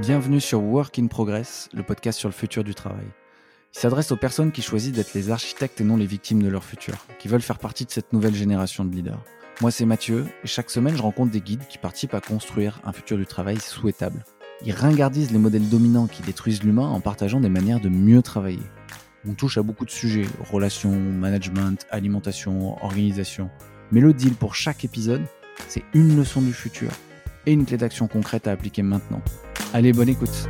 Bienvenue sur Work in Progress, le podcast sur le futur du travail. Il s'adresse aux personnes qui choisissent d'être les architectes et non les victimes de leur futur, qui veulent faire partie de cette nouvelle génération de leaders. Moi, c'est Mathieu, et chaque semaine, je rencontre des guides qui participent à construire un futur du travail souhaitable. Ils ringardisent les modèles dominants qui détruisent l'humain en partageant des manières de mieux travailler. On touche à beaucoup de sujets, relations, management, alimentation, organisation. Mais le deal pour chaque épisode, c'est une leçon du futur et une clé d'action concrète à appliquer maintenant. Allez, bonne écoute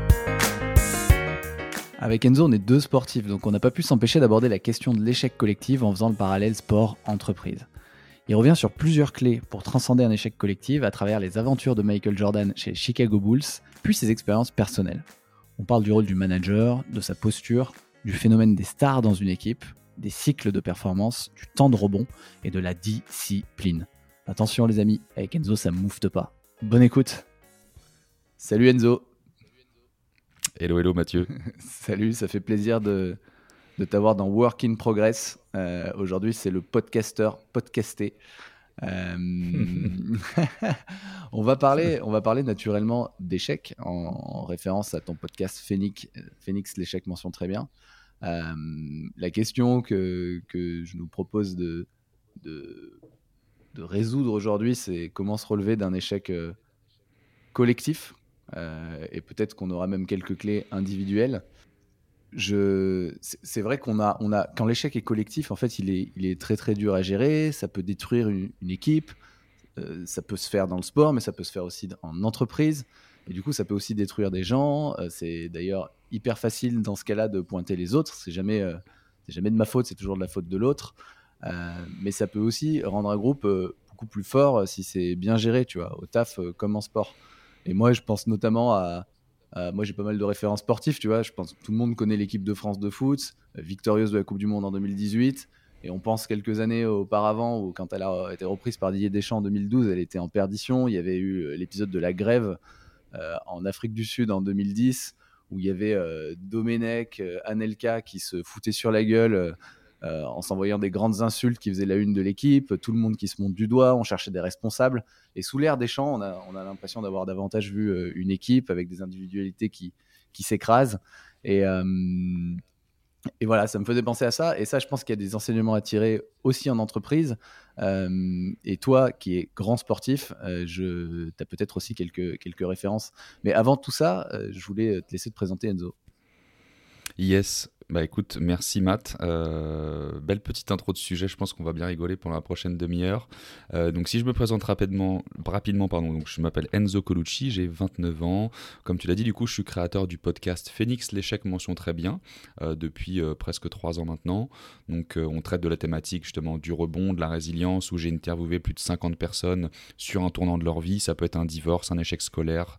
Avec Enzo, on est deux sportifs, donc on n'a pas pu s'empêcher d'aborder la question de l'échec collectif en faisant le parallèle sport-entreprise. Il revient sur plusieurs clés pour transcender un échec collectif à travers les aventures de Michael Jordan chez Chicago Bulls, puis ses expériences personnelles. On parle du rôle du manager, de sa posture, du phénomène des stars dans une équipe, des cycles de performance, du temps de rebond et de la discipline. Attention les amis, avec Enzo ça moufte pas. Bonne écoute Salut Enzo Hello, hello Mathieu. Salut, ça fait plaisir de, de t'avoir dans Work in Progress. Euh, aujourd'hui, c'est le podcaster podcasté. Euh, on, va parler, on va parler naturellement d'échecs en, référence à ton podcast Phoenix, Phoenix l'échec mention très bien. Euh, la question que, que, je nous propose de, de, de résoudre aujourd'hui, c'est comment se relever d'un échec collectif et peut-être qu'on aura même quelques clés individuelles. C'est vrai qu'on a, quand l'échec est collectif, en fait, il est, il est très très dur à gérer. Ça peut détruire une, équipe. Euh, ça peut se faire dans le sport, mais ça peut se faire aussi en entreprise. Et du coup, ça peut aussi détruire des gens. Euh, c'est d'ailleurs hyper facile dans ce cas-là de pointer les autres. C'est jamais, c'est jamais de ma faute, c'est toujours de la faute de l'autre. mais ça peut aussi rendre un groupe beaucoup plus fort si c'est bien géré, tu vois, au taf comme en sport. Et moi, je pense notamment à, moi, j'ai pas mal de références sportives, tu vois. Je pense que tout le monde connaît l'équipe de France de foot, euh, victorieuse de la Coupe du Monde en 2018. Et on pense quelques années auparavant, où quand elle a été reprise par Didier Deschamps en 2012, elle était en perdition. Il y avait eu euh, l'épisode de la grève euh, en Afrique du Sud en 2010, où il y avait Domenech, Anelka qui se foutaient sur la gueule euh, en s'envoyant des grandes insultes qui faisaient la une de l'équipe, tout le monde qui se monte du doigt, on cherchait des responsables. Et sous l'air des champs, on a, l'impression d'avoir davantage vu euh, une équipe avec des individualités qui, s'écrasent. Et, euh, et voilà, ça me faisait penser à ça. Et ça, je pense qu'il y a des enseignements à tirer aussi en entreprise. et toi, qui es grand sportif, tu as peut-être aussi quelques, quelques références. Mais avant tout ça, je voulais te laisser te présenter, Enzo. Yes, bah écoute, merci Matt. Euh, belle petite intro de sujet, je pense qu'on va bien rigoler pendant la prochaine demi-heure. Euh, donc si je me présente rapidement, rapidement pardon, donc je m'appelle Enzo Colucci, j'ai 29 ans. Comme tu l'as dit, du coup, je suis créateur du podcast Phoenix l'échec mention très bien euh, depuis presque 3 ans maintenant. Donc on traite de la thématique justement du rebond, de la résilience, où j'ai interviewé plus de 50 personnes sur un tournant de leur vie. Ça peut être un divorce, un échec scolaire,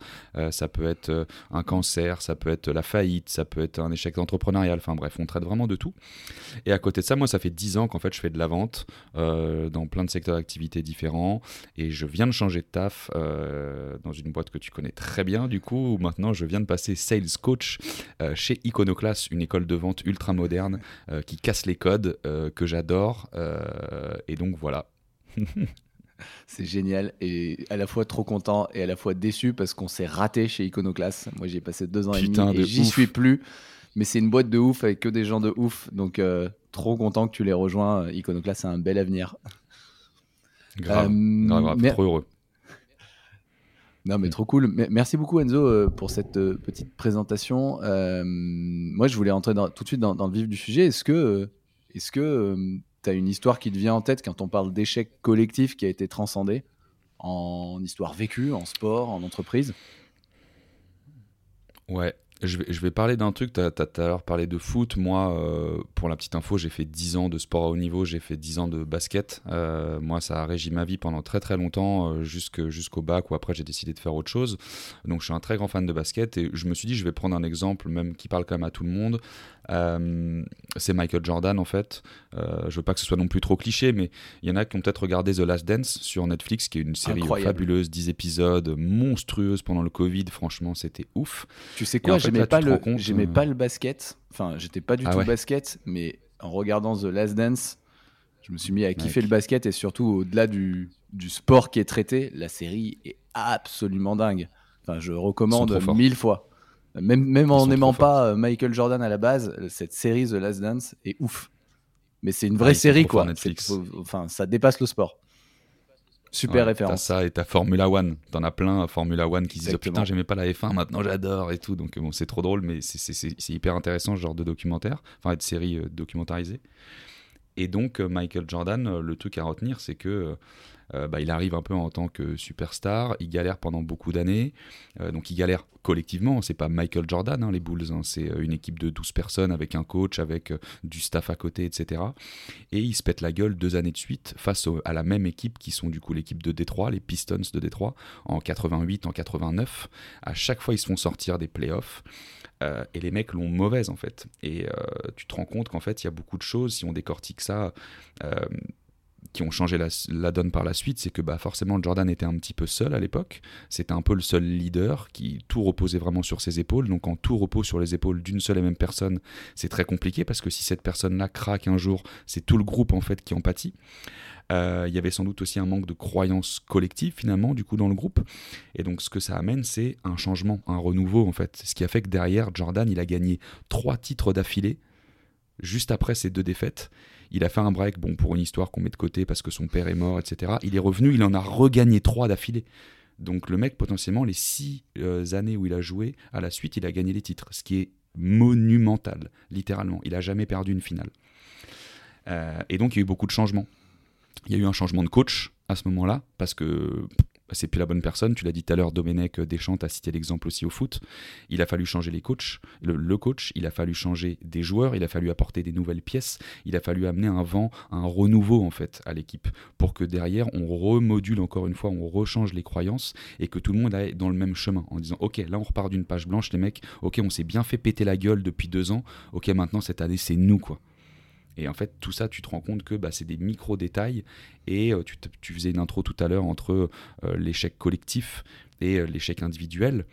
ça peut être un cancer, ça peut être la faillite, ça peut être un échec entrepreneurial. Enfin bref, on traite vraiment de tout. Et à côté de ça, moi, ça fait 10 ans qu'en fait, je fais de la vente euh, dans plein de secteurs d'activité différents. Et je viens de changer de taf euh, dans une boîte que tu connais très bien, du coup, maintenant je viens de passer sales coach euh, chez Iconoclast, une école de vente ultra moderne qui casse les codes, que j'adore. et donc voilà. C'est génial et à la fois trop content et à la fois déçu parce qu'on s'est raté chez Iconoclast. Moi, j'ai passé deux ans et demi et j'y suis plus. Mais c'est une boîte de ouf avec que des gens de ouf. Donc, euh, trop content que tu les rejoins. Iconoclast, c'est un bel avenir. Grave, euh, grave, trop heureux. Non, mais trop cool. Merci beaucoup, Enzo, euh, pour cette petite présentation. moi, je voulais entrer tout de suite dans, le vif du sujet. Est-ce que est-ce que tu as une histoire qui te vient en tête quand on parle d'échec collectif qui a été transcendé en histoire vécue, en sport, en entreprise? Ouais, je vais, parler d'un truc, tu as, tout à l'heure parlé de foot. Moi, euh, pour la petite info, j'ai fait 10 ans de sport à haut niveau, j'ai fait 10 ans de basket. Euh, moi, ça a régi ma vie pendant très très longtemps, euh, jusqu'au bac, où après j'ai décidé de faire autre chose. Donc je suis un très grand fan de basket et je me suis dit, je vais prendre un exemple, même qui parle quand même à tout le monde. Euh, c'est Michael Jordan en fait. Euh, je veux pas que ce soit non plus trop cliché, mais il y en a qui ont peut-être regardé The Last Dance sur Netflix, qui est une série fabuleuse, 10 épisodes, monstrueuse pendant le Covid. Franchement, c'était ouf. Tu sais quoi, j'aimais pas, le, j'aimais euh, pas le basket. Enfin, j'étais pas du ah tout basket, mais en regardant The Last Dance, je me suis mis à kiffer le basket et surtout au-delà du, du sport qui est traité, la série est absolument dingue. Enfin, je recommande mille fois. Même, même en n'aimant pas Michael Jordan à la base, cette série The Last Dance est ouf. Mais c'est une vraie série, quoi. enfin, ça dépasse le sport. Super référence. T'as ça et t'as Formula One. T'en as plein, Formula One, qui disent oh, Putain, j'aimais pas la F1, maintenant j'adore et tout. Donc bon, c'est trop drôle, mais c'est hyper intéressant ce genre de documentaire, enfin de série euh, documentarisée. Et donc, euh, Michael Jordan, euh, le truc à retenir, c'est que euh, bah, il arrive un peu en tant que superstar, il galère pendant beaucoup d'années, euh, donc il galère collectivement, c'est pas Michael Jordan hein, les Bulls, hein. c'est euh, une équipe de 12 personnes avec un coach, avec du staff à côté, etc. Et il se pète la gueule deux années de suite face à la même équipe qui sont du coup l'équipe de Détroit, les Pistons de Détroit, en 88, en 89. À chaque fois, ils se font sortir des playoffs. et les mecs l'ont mauvaise en fait. Et tu te rends compte qu'en fait, il y a beaucoup de choses, si on décortique ça, qui ont changé la, donne par la suite, c'est que bah, forcément Jordan était un petit peu seul à l'époque. C'était un peu le seul leader qui tout reposait vraiment sur ses épaules. Donc quand tout repose sur les épaules d'une seule et même personne, c'est très compliqué parce que si cette personne-là craque un jour, c'est tout le groupe en fait qui en pâtit. Euh, il y avait sans doute aussi un manque de croyance collective finalement du coup dans le groupe. Et donc ce que ça amène, c'est un changement, un renouveau en fait. Ce qui a fait que derrière Jordan, il a gagné trois titres d'affilée juste après ces deux défaites. Il a fait un break, bon, pour une histoire qu'on met de côté parce que son père est mort, etc. Il est revenu, il en a regagné trois d'affilée. Donc le mec, potentiellement, les six euh, années où il a joué, à la suite, il a gagné les titres, ce qui est monumental, littéralement. Il n'a jamais perdu une finale. Euh, et donc il y a eu beaucoup de changements. Il y a eu un changement de coach à ce moment-là, parce que c'est plus la bonne personne. Tu l'as dit tout à l'heure, Domenech Deschamps a cité l'exemple aussi au foot. Il a fallu changer les coachs, le, coach, il a fallu changer des joueurs, il a fallu apporter des nouvelles pièces, il a fallu amener un vent, un renouveau en fait à l'équipe pour que derrière on remodule encore une fois, on rechange les croyances et que tout le monde aille dans le même chemin en disant ok là on repart d'une page blanche les mecs, ok on s'est bien fait péter la gueule depuis deux ans, ok maintenant cette année c'est nous quoi. Et en fait, tout ça, tu te rends compte que bah, c'est des micro-détails. Et euh, tu, faisais une intro tout à l'heure entre euh, l'échec collectif et euh, l'échec individuel.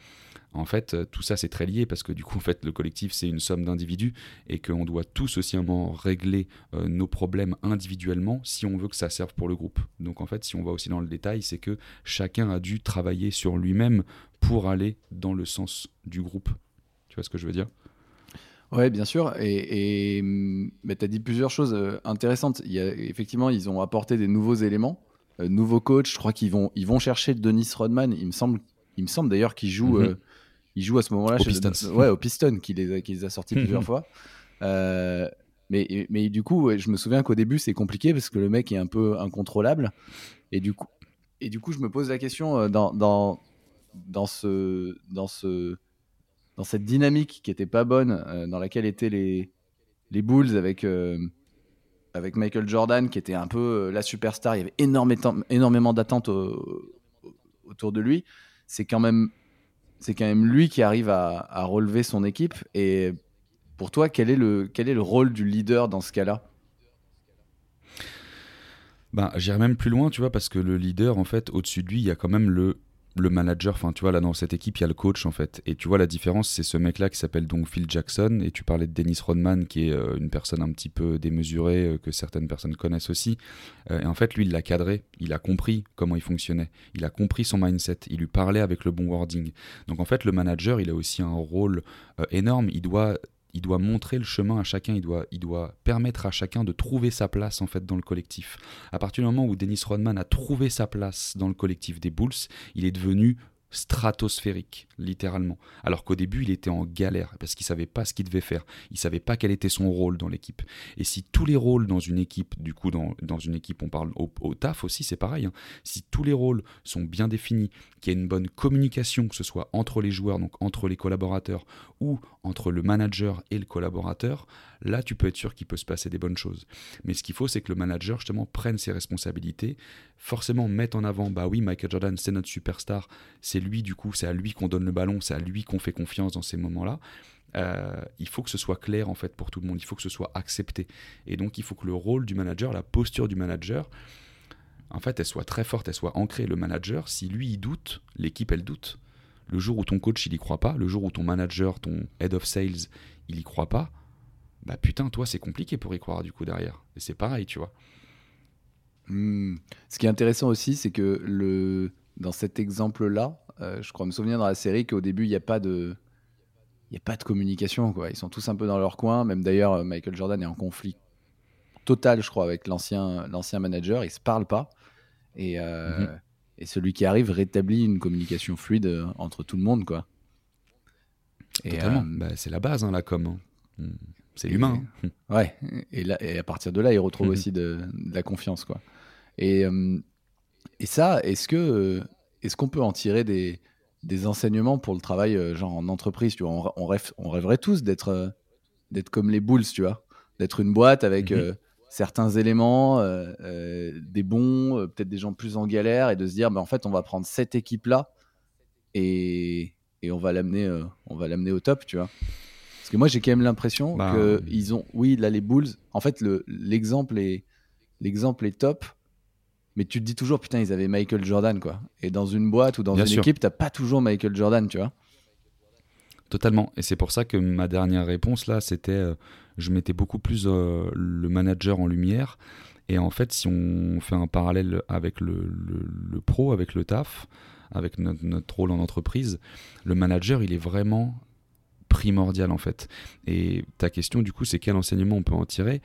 En fait, tout ça, c'est très lié parce que du coup, le collectif, c'est une somme d'individus et qu'on doit tous aussi régler nos problèmes individuellement si on veut que ça serve pour le groupe. Donc, en fait, si on va aussi dans le détail, c'est que chacun a dû travailler sur lui-même pour aller dans le sens du groupe. Tu vois ce que je veux dire? Oui, bien sûr. Et tu as dit plusieurs choses euh, intéressantes. Il y a, effectivement, ils ont apporté des nouveaux éléments, euh, nouveaux coachs. Je crois qu'ils vont, ils vont chercher Denis Rodman. Il me semble, il me semble d'ailleurs qu'il joue, mhm. euh, il joue à ce moment-là au Pistons. ouais, au Piston, qui les, qui les a sortis plusieurs fois. mais, mais du coup, je me souviens qu'au début, c'est compliqué parce que le mec est un peu incontrôlable. Et du coup, et du coup je me pose la question dans, dans, dans ce, dans ce dans cette dynamique qui était pas bonne, euh, dans laquelle étaient les, les Bulls avec, euh, avec Michael Jordan, qui était un peu euh, la superstar. Il y avait énormément, énormément d'attentes autour de lui. C'est quand même c'est quand même lui qui arrive à, relever son équipe. Et pour toi, quel est le, quel est le rôle du leader dans ce cas-là? Ben, J'irais même plus loin, tu vois, parce que le leader, en fait, au-dessus de lui, il y a quand même le le manager, enfin tu vois là dans cette équipe il y a le coach en fait. Et tu vois la différence c'est ce mec là qui s'appelle donc Phil Jackson. Et tu parlais de Dennis Rodman qui est euh, une personne un petit peu démesurée euh, que certaines personnes connaissent aussi. Euh, et en fait lui il l'a cadré. Il a compris comment il fonctionnait. Il a compris son mindset. Il lui parlait avec le bon wording. Donc en fait le manager il a aussi un rôle énorme. Il doit il doit montrer le chemin à chacun, il doit, il doit permettre à chacun de trouver sa place en fait dans le collectif. À partir du moment où Dennis Rodman a trouvé sa place dans le collectif des Bulls, il est devenu stratosphérique, littéralement. Alors qu'au début, il était en galère parce qu'il savait pas ce qu'il devait faire. Il savait pas quel était son rôle dans l'équipe. Et si tous les rôles dans une équipe, du coup, dans, dans une équipe, on parle au, taf aussi, c'est pareil. Hein. Si tous les rôles sont bien définis, qu'il y a une bonne communication, que ce soit entre les joueurs, donc entre les collaborateurs, ou entre le manager et le collaborateur, là, tu peux être sûr qu'il peut se passer des bonnes choses. Mais ce qu'il faut, c'est que le manager, justement, prenne ses responsabilités, forcément mette en avant, bah oui, Michael Jordan, c'est notre superstar, c'est lui, du coup, c'est à lui qu'on donne le ballon, c'est à lui qu'on fait confiance dans ces moments-là. Euh, il faut que ce soit clair en fait pour tout le monde, il faut que ce soit accepté. Et donc il faut que le rôle du manager, la posture du manager, en fait, elle soit très forte, elle soit ancrée. Le manager, si lui il doute, l'équipe elle doute. Le jour où ton coach il y croit pas, le jour où ton manager, ton head of sales, il y croit pas, bah putain, toi c'est compliqué pour y croire du coup derrière. Et c'est pareil, tu vois. Hmm. Ce qui est intéressant aussi, c'est que le... dans cet exemple-là, euh, je crois me souvenir dans la série qu'au début, il n'y a pas de. n'y a pas de communication. Quoi. Ils sont tous un peu dans leur coin. Même d'ailleurs, Michael Jordan est en conflit total, je crois, avec l'ancien manager. Ils ne se parlent pas. Et, mhm. et celui qui arrive rétablit une communication fluide entre tout le monde. Quoi. Totalement. Bah, c'est la base, hein, la com. Hein. Hmm. C'est l'humain. Hein. Ouais. Et, là, et à partir de là, il retrouve aussi de, la confiance. Quoi. Et, et ça, est-ce que est-ce qu'on peut en tirer des, des enseignements pour le travail euh, genre en entreprise tu vois? On, rêve, on rêverait tous d'être euh, d'être comme les Bulls tu vois? D'être une boîte avec mhm. euh, certains éléments des bons peut-être des gens plus en galère et de se dire bah, en fait on va prendre cette équipe là et, et on va l'amener on va l'amener au top tu vois? Parce que moi j'ai quand même l'impression bah, que ils ont oui là les Bulls en fait l'exemple est l'exemple est top mais tu te dis toujours, putain, ils avaient Michael Jordan, quoi. Et dans une boîte ou dans une équipe, t'as pas toujours Michael Jordan, tu vois. Totalement. Et c'est pour ça que ma dernière réponse, là, c'était, euh, je mettais beaucoup plus euh, le manager en lumière. Et en fait, si on fait un parallèle avec le, le, pro, avec le taf, avec notre, notre, rôle en entreprise, le manager, il est vraiment primordial, en fait. Et ta question, du coup, c'est quel enseignement on peut en tirer?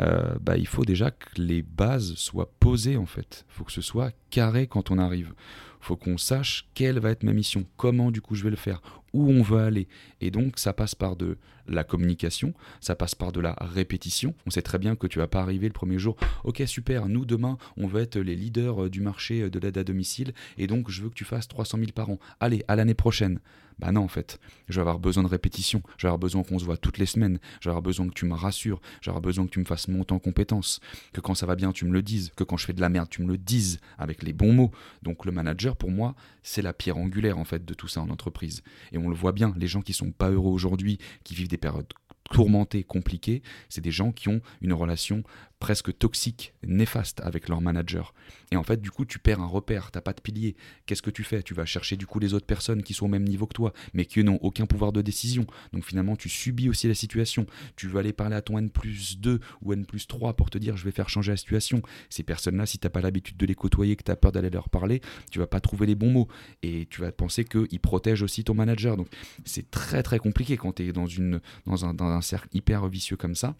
Euh, bah, il faut déjà que les bases soient posées en fait. Il faut que ce soit carré quand on arrive. Il faut qu'on sache quelle va être ma mission, comment du coup je vais le faire, où on veut aller. Et donc ça passe par de la communication, ça passe par de la répétition. On sait très bien que tu vas pas arriver le premier jour. Ok super, nous demain on veut être les leaders euh, du marché euh, de l'aide à domicile et donc je veux que tu fasses 300 000 par an. Allez, à l'année prochaine. Bah non, en fait, je vais avoir besoin de répétition, je vais avoir besoin qu'on se voit toutes les semaines, je vais avoir besoin que tu me rassures, je vais avoir besoin que tu me fasses monter en compétences, que quand ça va bien, tu me le dises, que quand je fais de la merde, tu me le dises avec les bons mots. Donc le manager, pour moi, c'est la pierre angulaire, en fait, de tout ça en entreprise. Et on le voit bien, les gens qui sont pas heureux aujourd'hui, qui vivent des périodes tourmentés, compliqués, c'est des gens qui ont une relation presque toxique, néfaste avec leur manager. Et en fait, du coup, tu perds un repère, t'as pas de pilier. Qu'est-ce que tu fais? Tu vas chercher du coup les autres personnes qui sont au même niveau que toi, mais qui n'ont aucun pouvoir de décision. Donc finalement, tu subis aussi la situation. Tu veux aller parler à ton N plus 2 ou N plus 3 pour te dire je vais faire changer la situation. Ces personnes-là, si t'as pas l'habitude de les côtoyer, que tu as peur d'aller leur parler, tu vas pas trouver les bons mots. Et tu vas penser qu'ils protègent aussi ton manager. Donc c'est très très compliqué quand tu es dans, une, dans, un, dans un cercle hyper vicieux comme ça.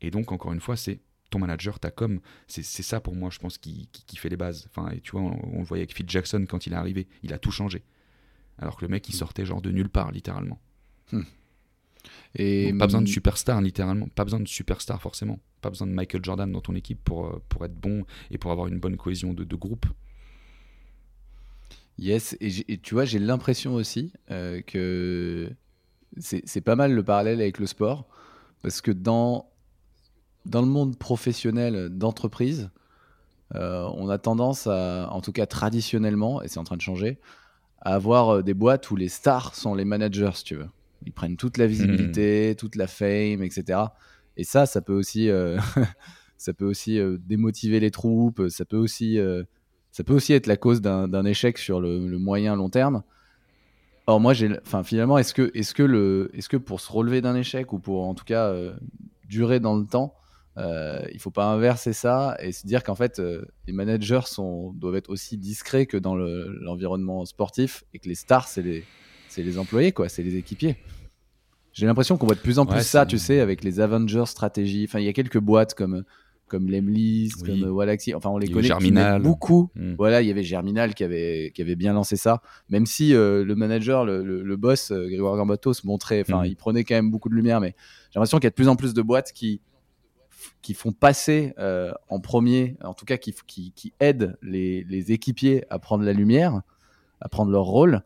Et donc, encore une fois, c'est ton manager, ta com, c'est ça pour moi, je pense, qui, qui, fait les bases. Enfin, et tu vois, on, le voyait avec Phil Jackson quand il est arrivé, il a tout changé. Alors que le mec, il hmm. sortait genre de nulle part, littéralement. Hmm. Et pas besoin de superstar, littéralement. Pas besoin de superstar, forcément. Pas besoin de Michael Jordan dans ton équipe pour, euh, pour être bon et pour avoir une bonne cohésion de, de groupe. Yes, et, tu vois, j'ai l'impression aussi euh, que c'est pas mal le parallèle avec le sport. Parce que dans dans le monde professionnel d'entreprise, euh, on a tendance à, en tout cas traditionnellement, et c'est en train de changer, à avoir euh, des boîtes où les stars sont les managers, si tu veux. Ils prennent toute la visibilité, hmm. toute la fame, etc. Et ça, ça peut aussi, euh, ça peut aussi démotiver les troupes. Ça peut aussi, ça peut aussi être la cause d'un échec sur le, le, moyen long terme. Or moi, j'ai, enfin finalement, est-ce que, est-ce que le, est-ce que pour se relever d'un échec ou pour en tout cas durer dans le temps, euh, il faut pas inverser ça et se dire qu'en fait, euh, les managers sont, doivent être aussi discrets que dans l'environnement sportif et que les stars, c'est les, les employés, quoi, c'est les équipiers. J'ai l'impression qu'on voit de plus en plus ça, tu sais, avec les Avengers stratégie. Enfin, il y a quelques boîtes comme comme Lemlis, comme Walaxy. Enfin, on les connaît Germinal. beaucoup. Hmm. Voilà, il y avait Germinal qui avait qui avait bien lancé ça. Même si euh, le manager, le, le, boss Grégoire Gambato se montrait, enfin, hmm. il prenait quand même beaucoup de lumière, mais j'ai l'impression qu'il y a de plus en plus de boîtes qui qui font passer euh, en premier, en tout cas qui, aident les, équipiers à prendre la lumière, à prendre leur rôle.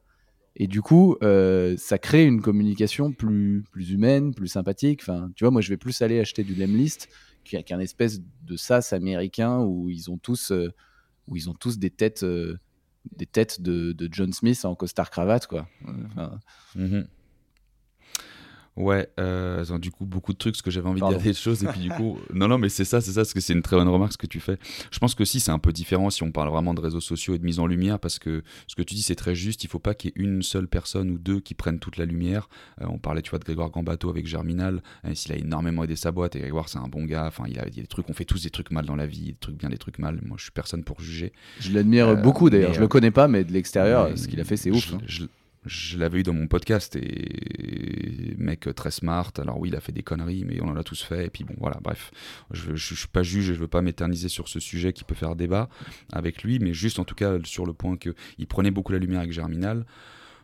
Et du coup, euh, ça crée une communication plus, humaine, plus sympathique. Enfin, tu vois, moi, je vais plus aller acheter du Lemlist qu'un espèce de sas américain où ils ont tous, euh, où ils ont tous des têtes, des têtes de, John Smith en costard cravate, quoi. Mm-hmm. Ouais, euh, du coup, beaucoup de trucs, parce que j'avais envie de dire des choses, et puis du coup, non, non, mais c'est ça, c'est ça, parce que c'est une très bonne remarque ce que tu fais. Je pense que si, c'est un peu différent si on parle vraiment de réseaux sociaux et de mise en lumière, parce que ce que tu dis, c'est très juste, il faut pas qu'il y ait une seule personne ou deux qui prennent toute la lumière. Euh, on parlait, tu vois, de Grégoire Gambato avec Germinal, hein, s'il a énormément aidé sa boîte, et Grégoire, c'est un bon gars, enfin, il, a, il y a des trucs, on fait tous des trucs mal dans la vie, des trucs bien, des trucs mal, moi, je suis personne pour juger. Je l'admire euh, beaucoup, d'ailleurs, je le connais pas, mais de l'extérieur, ce qu'il a fait, c'est ouf. Hein. je l'avais eu dans mon podcast et mec très smart. Alors oui, il a fait des conneries, mais on en a tous fait. Et puis bon, voilà, bref, je, je, suis pas juge et je veux pas m'éterniser sur ce sujet qui peut faire débat avec lui, mais juste en tout cas sur le point que il prenait beaucoup la lumière avec Germinal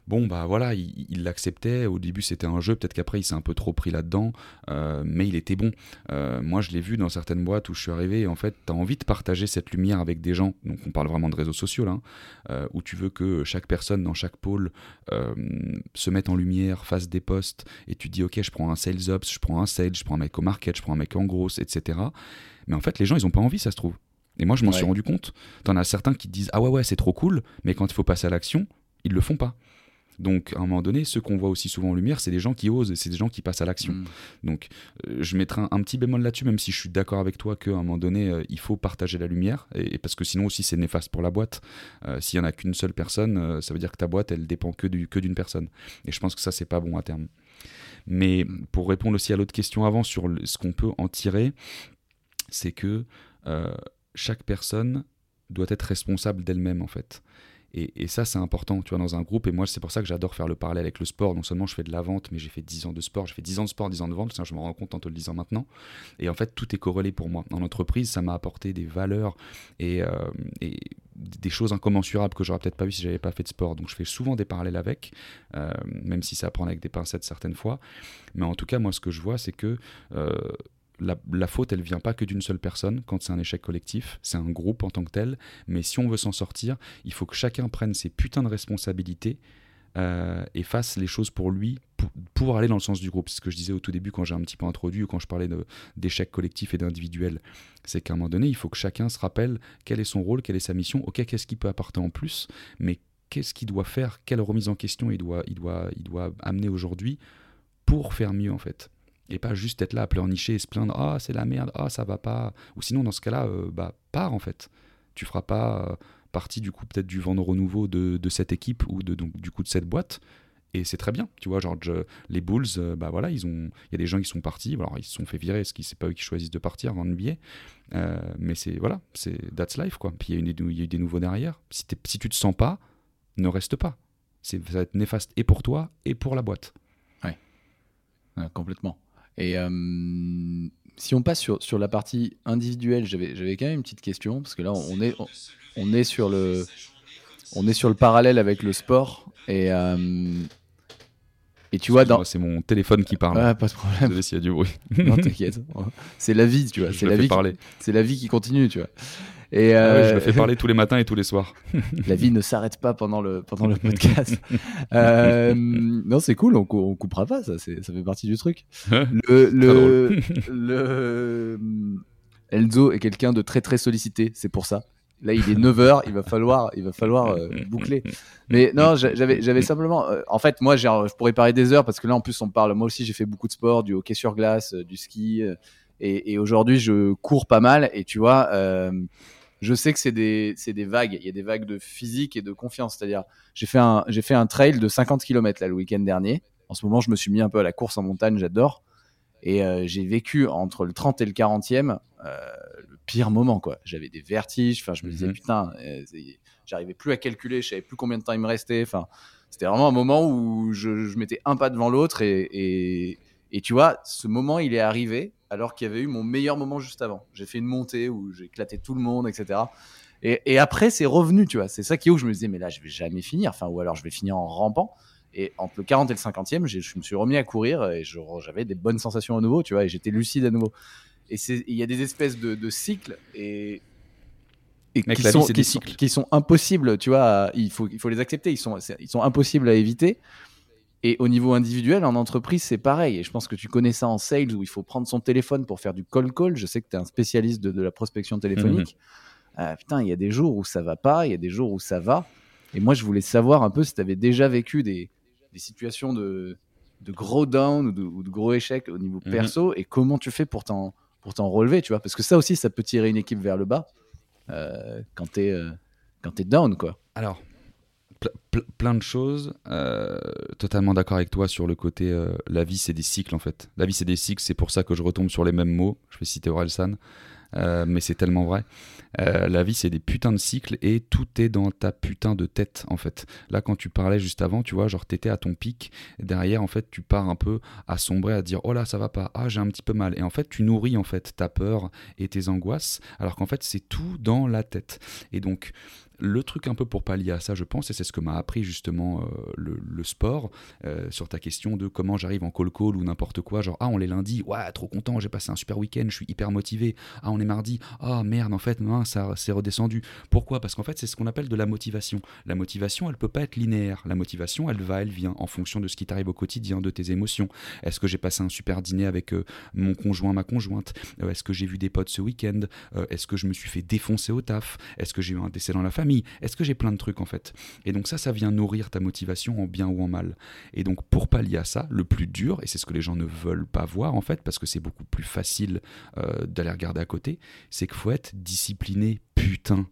bon bah voilà, il l'acceptait. Au début c'était un jeu, peut-être qu'après il s'est un peu trop pris là-dedans, euh, mais il était bon. Euh, moi je l'ai vu dans certaines boîtes où je suis arrivé, et en fait tu as envie de partager cette lumière avec des gens, donc on parle vraiment de réseaux sociaux là, hein, euh, où tu veux que chaque personne dans chaque pôle se mette en lumière, fasse des posts, et tu dis ok je prends un sales ops, je prends un sales, je prends un mec au market, je prends un mec en grosse, etc. Mais en fait les gens ils ont pas envie ça se trouve. Et moi je m'en suis rendu compte. T'en as certains qui te disent ah ouais ouais c'est trop cool, mais quand il faut passer à l'action, ils le font pas. Donc, à un moment donné, ceux qu'on voit aussi souvent en lumière, c'est des gens qui osent, c'est des gens qui passent à l'action. Mm. Donc, euh, je mettrai un, petit bémol là-dessus, même si je suis d'accord avec toi qu'à un moment donné, euh, il faut partager la lumière, et, parce que sinon aussi c'est néfaste pour la boîte. Euh, s'il y en a qu'une seule personne, ça veut dire que ta boîte, elle dépend que d'une que personne. Et je pense que ça, c'est pas bon à terme. Mais pour répondre aussi à l'autre question avant sur ce qu'on peut en tirer, c'est que chaque personne doit être responsable d'elle-même en fait. Et, ça, c'est important, tu vois, dans un groupe. Et moi, c'est pour ça que j'adore faire le parallèle avec le sport. Non seulement je fais de la vente, mais j'ai fait 10 ans de sport. J'ai fait 10 ans de sport, 10 ans de vente. je me rends compte en te le disant maintenant. Et en fait, tout est corrélé pour moi. En entreprise, ça m'a apporté des valeurs et, euh, des choses incommensurables que j'aurais peut-être pas vu si j'avais pas fait de sport. Donc, je fais souvent des parallèles avec, euh, même si ça prend avec des pincettes certaines fois. Mais en tout cas, moi, ce que je vois, c'est que euh, la, faute, elle vient pas que d'une seule personne quand c'est un échec collectif, c'est un groupe en tant que tel. Mais si on veut s'en sortir, il faut que chacun prenne ses putains de responsabilités euh, et fasse les choses pour lui pour, aller dans le sens du groupe. C'est ce que je disais au tout début quand j'ai un petit peu introduit ou quand je parlais d'échec collectif et d'individuel. C'est qu'à un moment donné, il faut que chacun se rappelle quel est son rôle, quelle est sa mission, ok, qu'est-ce qu'il peut apporter en plus, mais qu'est-ce qu'il doit faire, quelle remise en question il doit, il doit, il doit amener aujourd'hui pour faire mieux en fait et pas juste être là à pleurnicher et se plaindre ah c'est la merde ah ça va pas. Ou sinon dans ce cas-là euh, bah pars en fait. Tu feras pas euh, partie du coup peut-être du vent de renouveau de, de, cette équipe ou de donc du coup de cette boîte. Et c'est très bien tu vois genre les Bulls euh, bah voilà ils ont il y a des gens qui sont partis alors ils se sont fait virer ce qui c'est pas eux qui choisissent de partir en NBA mais c'est voilà c'est that's life quoi. Puis il y, a eu des nouveaux derrière. Si, si tu te sens pas ne reste pas. Ça va être néfaste et pour toi et pour la boîte. Ouais complètement et euh, si on passe sur, sur la partie individuelle, j'avais quand même une petite question, parce que là, on est, on, est sur le, on est sur le parallèle avec le sport. Et, euh, et tu vois, dans... c'est mon téléphone qui parle. Ah, pas de problème. Désolé s'il y a du bruit. non, t'inquiète. C'est la vie, tu vois. C'est la vie. C'est la vie qui continue, tu vois. Et ah je le fais euh, parler tous les matins et tous les soirs. la vie ne s'arrête pas pendant le, pendant le podcast. euh, non, c'est cool, on, on coupera pas, ça, ça fait partie du truc. Le, le, le, Elzo est quelqu'un de très très sollicité, c'est pour ça. Là, il est 9h, il va falloir, il va falloir euh, boucler. Mais non, j'avais, j'avais simplement. Euh, en fait, moi, je pourrais parler des heures parce que là, en plus, on parle. Moi aussi, j'ai fait beaucoup de sport, du hockey sur glace, du ski. et, et aujourd'hui, je cours pas mal. Et tu vois, je sais que c'est des, des vagues. Il y a des vagues de physique et de confiance. C'est-à-dire, j'ai fait un, fait un trail de 50 km là, le week-end dernier. En ce moment, je me suis mis un peu à la course en montagne, j'adore. Et euh, j'ai vécu entre le 30 et le 40e euh, le pire moment, quoi. J'avais des vertiges. Enfin, je me disais, mhm. putain, euh, j'arrivais plus à calculer, je savais plus combien de temps il me restait. Enfin, c'était vraiment un moment où je, je mettais un pas devant l'autre et, et, et tu vois, ce moment, il est arrivé alors qu'il y avait eu mon meilleur moment juste avant. J'ai fait une montée où j'ai éclaté tout le monde, etc. Et, après, c'est revenu, tu vois. C'est ça qui est où je me disais, mais là, je vais jamais finir. Enfin, ou alors je vais finir en rampant. Et entre le 40 et le 50e, je me suis remis à courir et j'avais des bonnes sensations à nouveau, tu vois, et j'étais lucide à nouveau. Et il y a des espèces de, cycles et, qui, sont, qui, sont, impossibles, tu vois. Il faut, il faut les accepter. Ils sont, ils sont impossibles à éviter. Et au niveau individuel, en entreprise, c'est pareil. Et je pense que tu connais ça en sales où il faut prendre son téléphone pour faire du call call. Je sais que tu es un spécialiste de, la prospection téléphonique. Euh, putain, il y a des jours où ça va pas, il y a des jours où ça va. Et moi, je voulais savoir un peu si tu avais déjà vécu des, situations de, gros down ou de, gros échecs au niveau mhm. perso et comment tu fais pour t'en, pour t'en relever, tu vois? Parce que ça aussi, ça peut tirer une équipe vers le bas euh, quand tu es, euh, es down, quoi. Alors, plein de choses. Euh, totalement d'accord avec toi sur le côté euh, la vie, c'est des cycles en fait. La vie, c'est des cycles, c'est pour ça que je retombe sur les mêmes mots. Je vais citer Orelsan. euh, mais c'est tellement vrai. Euh, la vie, c'est des putains de cycles et tout est dans ta putain de tête, en fait. Là, quand tu parlais juste avant, tu vois, genre, t'étais à ton pic. Derrière, en fait, tu pars un peu à sombrer, à dire, oh là, ça va pas, ah, j'ai un petit peu mal. Et en fait, tu nourris, en fait, ta peur et tes angoisses, alors qu'en fait, c'est tout dans la tête. Et donc, le truc un peu pour pallier à ça, je pense, et c'est ce que m'a appris justement euh, le, sport, euh, sur ta question de comment j'arrive en call-call ou n'importe quoi, genre ah on est lundi, ouais trop content, j'ai passé un super week-end, je suis hyper motivé, ah on est mardi, ah merde en fait ça s'est redescendu. Pourquoi? Parce qu'en fait c'est ce qu'on appelle de la motivation. La motivation elle peut pas être linéaire, la motivation elle va, elle vient en fonction de ce qui t'arrive au quotidien, de tes émotions. Est-ce que j'ai passé un super dîner avec euh, mon conjoint, ma conjointe? Est-ce que j'ai vu des potes ce week-end? Est-ce que je me suis fait défoncer au taf? Est-ce que j'ai eu un décès dans la est-ce que j'ai plein de trucs en fait? Et donc ça, ça vient nourrir ta motivation en bien ou en mal. Et donc pour pallier à ça, le plus dur, et c'est ce que les gens ne veulent pas voir en fait, parce que c'est beaucoup plus facile euh, d'aller regarder à côté, c'est qu'il faut être discipliné, putain.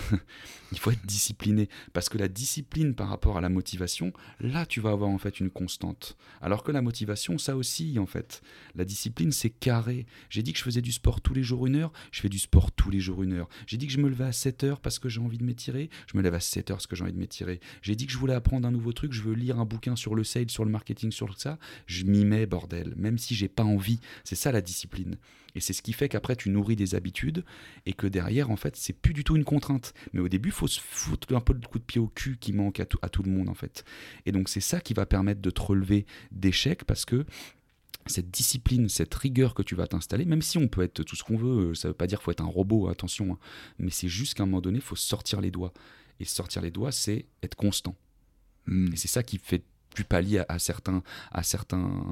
il faut être discipliné. Parce que la discipline par rapport à la motivation, là, tu vas avoir en fait une constante. Alors que la motivation, ça aussi, en fait. La discipline, c'est carré. J'ai dit que je faisais du sport tous les jours une heure, je fais du sport tous les jours une heure. J'ai dit que je me levais à 7 heures parce que j'ai envie de m'étirer, je me lève à 7 heures parce que j'ai envie de m'étirer. J'ai dit que je voulais apprendre un nouveau truc, je veux lire un bouquin sur le sales, sur le marketing, sur ça. Je m'y mets, bordel. Même si j'ai pas envie. C'est ça la discipline. Et c'est ce qui fait qu'après, tu nourris des habitudes et que derrière, en fait, c'est plus du tout une contrainte. Mais au début, il faut se foutre un peu de coup de pied au cul qui manque à tout, à tout le monde, en fait. Et donc, c'est ça qui va permettre de te relever d'échecs parce que cette discipline, cette rigueur que tu vas t'installer, même si on peut être tout ce qu'on veut, ça veut pas dire qu'il faut être un robot, attention, hein, mais c'est juste qu'à un moment donné, il faut sortir les doigts. Et sortir les doigts, c'est être constant. Hmm. Et c'est ça qui fait plus pallier à certains, à certains,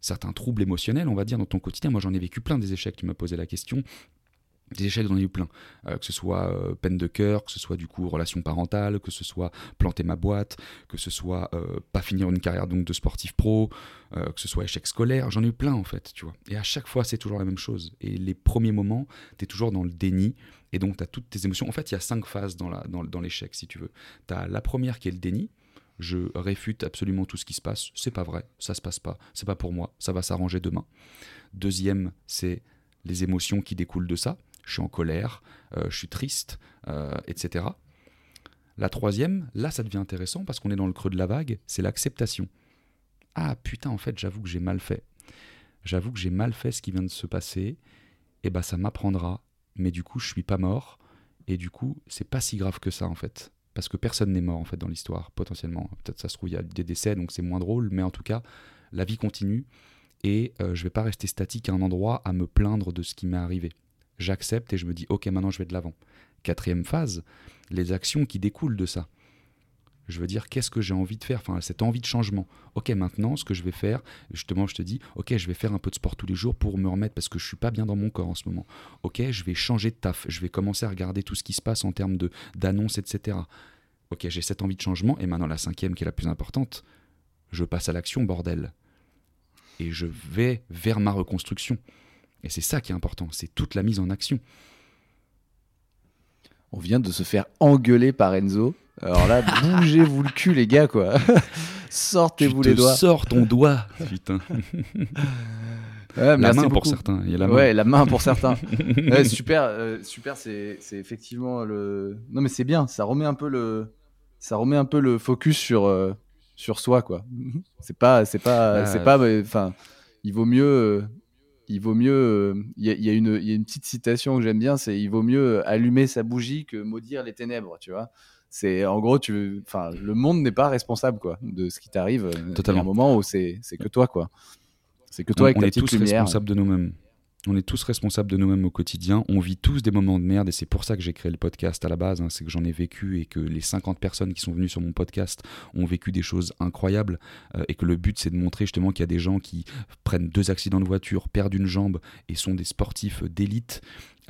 certains troubles émotionnels, on va dire, dans ton quotidien. Moi, j'en ai vécu plein des échecs. Tu m'as posé la question. Des échecs, j'en ai eu plein. Euh, que ce soit euh, peine de cœur, que ce soit du coup relation parentale, que ce soit planter ma boîte, que ce soit euh, pas finir une carrière donc de sportif pro, que ce soit échec scolaire. J'en ai eu plein en fait, tu vois. Et à chaque fois, c'est toujours la même chose. Et les premiers moments, tu es toujours dans le déni. Et donc, tu as toutes tes émotions. En fait, il y a cinq phases dans l'échec, dans, si tu veux. Tu as la première qui est le déni je réfute absolument tout ce qui se passe. C'est pas vrai, ça se passe pas, c'est pas pour moi, ça va s'arranger demain. Deuxième, c'est les émotions qui découlent de ça. Je suis en colère, euh, je suis triste, euh, etc. La troisième, là ça devient intéressant parce qu'on est dans le creux de la vague, c'est l'acceptation. Ah putain, en fait, j'avoue que j'ai mal fait. J'avoue que j'ai mal fait ce qui vient de se passer. Et bah ça m'apprendra. Mais du coup, je suis pas mort. Et du coup, c'est pas si grave que ça en fait parce que personne n'est mort en fait dans l'histoire, potentiellement. Peut-être ça se trouve, il y a des décès, donc c'est moins drôle, mais en tout cas, la vie continue et je euh, je vais pas rester statique à un endroit à me plaindre de ce qui m'est arrivé. J'accepte et je me dis, ok, maintenant je vais de l'avant. Quatrième phase, les actions qui découlent de ça. Je veux dire, qu'est-ce que j'ai envie de faire? Enfin, cette envie de changement. Ok, maintenant, ce que je vais faire, justement, je te dis, ok, je vais faire un peu de sport tous les jours pour me remettre parce que je suis pas bien dans mon corps en ce moment. Ok, je vais changer de taf. Je vais commencer à regarder tout ce qui se passe en termes d'annonces, etc. Ok, j'ai cette envie de changement. Et maintenant, la cinquième, qui est la plus importante, je passe à l'action, bordel. Et je vais vers ma reconstruction. Et c'est ça qui est important. C'est toute la mise en action. On vient de se faire engueuler par Enzo alors là, bougez-vous le cul, les gars, quoi. Sortez-vous les doigts. Sors ton doigt, putain. la main pour certains. Il y a la main. Ouais, la main pour certains. super, euh, super. C'est effectivement le. Non, mais c'est bien. Ça remet un peu le. Ça remet un peu le focus sur euh, sur soi, quoi. C'est pas, c'est pas, c'est pas. Enfin, il vaut mieux. Il vaut mieux. Il y, y, a une, y a une petite citation que j'aime bien. C'est il vaut mieux allumer sa bougie que maudire les ténèbres. Tu vois c'est en gros tu enfin le monde n'est pas responsable quoi de ce qui t'arrive totalement un moment où c'est c'est que toi quoi c'est que toi on, avec on est tous responsables de nous-mêmes on est tous responsables de nous-mêmes au quotidien. On vit tous des moments de merde et c'est pour ça que j'ai créé le podcast à la base. Hein. c'est que j'en ai vécu et que les 50 personnes qui sont venues sur mon podcast ont vécu des choses incroyables euh, et que le but c'est de montrer justement qu'il y a des gens qui prennent deux accidents de voiture, perdent une jambe et sont des sportifs d'élite.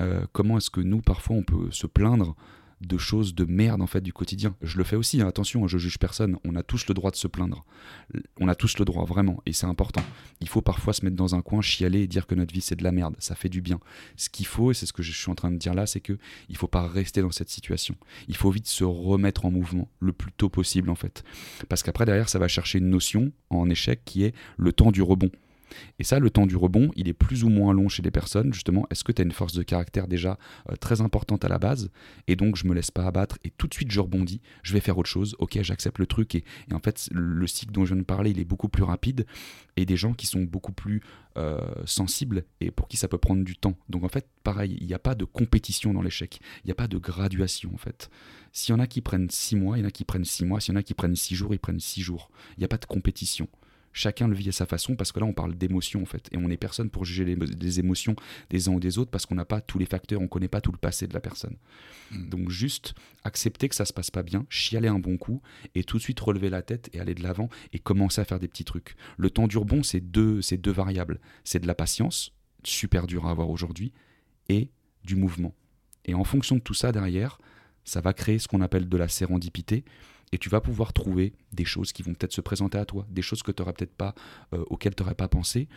Euh, comment est-ce que nous parfois on peut se plaindre de choses de merde en fait du quotidien. Je le fais aussi, hein, attention, hein, je juge personne. On a tous le droit de se plaindre. On a tous le droit, vraiment, et c'est important. Il faut parfois se mettre dans un coin, chialer et dire que notre vie c'est de la merde. Ça fait du bien. Ce qu'il faut, et c'est ce que je suis en train de dire là, c'est que il faut pas rester dans cette situation. Il faut vite se remettre en mouvement le plus tôt possible en fait, parce qu'après derrière ça va chercher une notion en échec qui est le temps du rebond. Et ça, le temps du rebond, il est plus ou moins long chez les personnes, justement. Est-ce que tu as une force de caractère déjà euh, très importante à la base? Et donc, je me laisse pas abattre et tout de suite, je rebondis, je vais faire autre chose. Ok, j'accepte le truc. Et, en fait, le cycle dont je viens de parler, il est beaucoup plus rapide. Et des gens qui sont beaucoup plus euh, sensibles et pour qui ça peut prendre du temps. Donc, en fait, pareil, il n'y a pas de compétition dans l'échec. Il n'y a pas de graduation, en fait. S'il y en a qui prennent six mois, il y en a qui prennent six mois. S'il y en a qui prennent six jours, ils prennent six jours. Il n'y a pas de compétition chacun le vit à sa façon parce que là on parle d'émotions en fait et on n'est personne pour juger les, émotions des uns ou des autres parce qu'on n'a pas tous les facteurs, on connaît pas tout le passé de la personne. Hmm. Donc juste accepter que ça se passe pas bien, chialer un bon coup et tout de suite relever la tête et aller de l'avant et commencer à faire des petits trucs. Le temps du rebond c'est deux, c'est deux variables, c'est de la patience, super dur à avoir aujourd'hui, et du mouvement. Et en fonction de tout ça derrière, ça va créer ce qu'on appelle de la sérendipité et tu vas pouvoir trouver des choses qui vont peut-être se présenter à toi, des choses que tu n'auras peut-être pas, euh, auxquelles tu n'aurais pas pensé.